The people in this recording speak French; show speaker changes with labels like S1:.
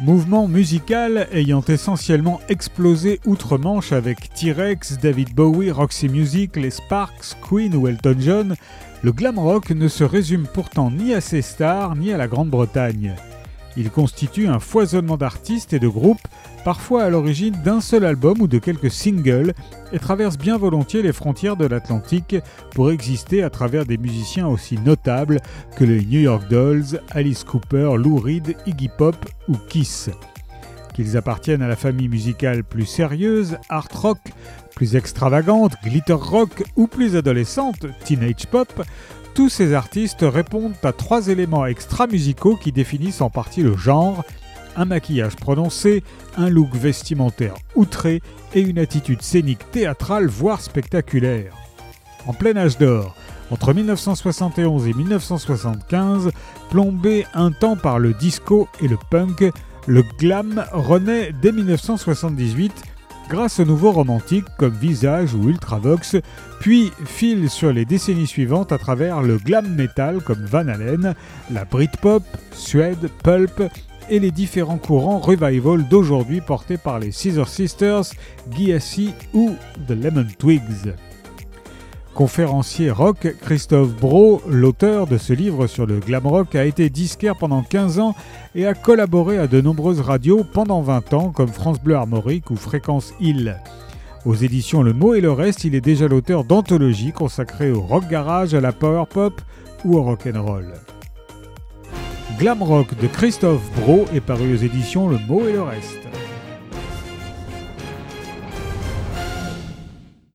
S1: Mouvement musical ayant essentiellement explosé outre-Manche avec T-Rex, David Bowie, Roxy Music, les Sparks, Queen ou Elton John, le glam rock ne se résume pourtant ni à ses stars ni à la Grande-Bretagne. Il constitue un foisonnement d'artistes et de groupes, parfois à l'origine d'un seul album ou de quelques singles, et traverse bien volontiers les frontières de l'Atlantique pour exister à travers des musiciens aussi notables que les New York Dolls, Alice Cooper, Lou Reed, Iggy Pop ou Kiss. Qu'ils appartiennent à la famille musicale plus sérieuse, art rock, plus extravagante, glitter rock ou plus adolescente, teenage pop, tous ces artistes répondent à trois éléments extra-musicaux qui définissent en partie le genre un maquillage prononcé, un look vestimentaire outré et une attitude scénique théâtrale voire spectaculaire. En plein âge d'or, entre 1971 et 1975, plombé un temps par le disco et le punk, le glam renaît dès 1978 grâce aux nouveaux romantiques comme Visage ou Ultravox, puis file sur les décennies suivantes à travers le glam metal comme Van Halen, la Britpop, Suede, Pulp et les différents courants revival d'aujourd'hui portés par les Scissor Sisters, Guiassi ou The Lemon Twigs. Conférencier rock, Christophe Bro, l'auteur de ce livre sur le glam rock, a été disquaire pendant 15 ans et a collaboré à de nombreuses radios pendant 20 ans comme France Bleu Armorique ou Fréquence Hill. Aux éditions Le Mot et le Reste, il est déjà l'auteur d'anthologies consacrées au rock garage, à la power pop ou au rock and roll. Glam Rock de Christophe Bro est paru aux éditions Le Mot et le Reste.